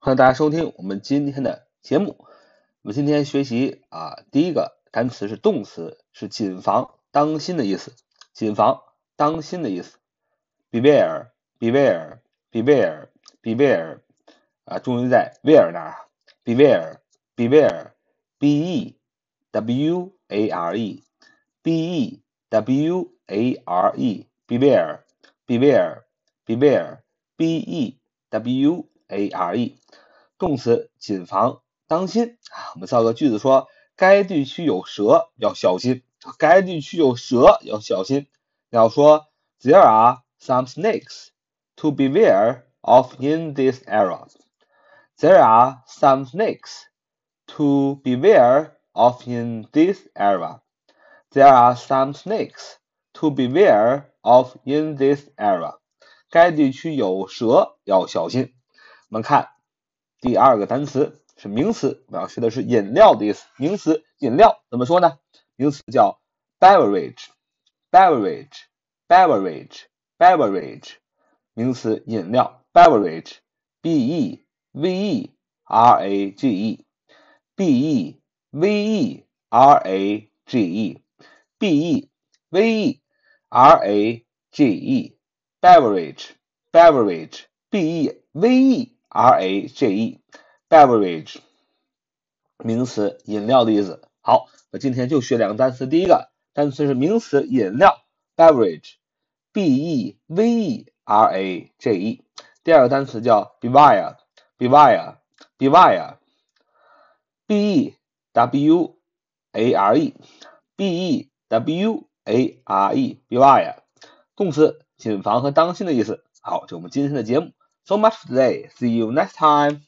欢迎大家收听我们今天的节目。我们今天学习啊，第一个单词是动词，是谨防、当心的意思。谨防、当心的意思。Beware，beware，beware，beware 啊，终于在 where 那儿。Beware，beware，b e w a r e，b e w a r e，beware，beware，beware，b e w a r e。动词谨防、当心啊！我们造个句子说：该地区有蛇，要小心。该地区有蛇，要小心。要说：There are some snakes to beware of in this area. There are some snakes to beware of in this area. There are some snakes to beware of in this area. 该地区有蛇，要小心。我们看。第二个单词是名词，表示的是饮料的意思。名词饮料怎么说呢？名词叫 beverage，beverage，beverage，beverage。名词饮料 beverage，b e v e r a g e，b e v e r a g e，b e v e r a g e，beverage，beverage，b e v e。R A G E，beverage，名词，饮料的意思。好，那今天就学两个单词。第一个单词是名词，饮料，beverage，B E V E R A G E。第二个单词叫 beware，beware，beware，B E W A R E，B E W A R E，beware，动词，谨防和当心的意思。好，这我们今天的节目。So much for today. See you next time.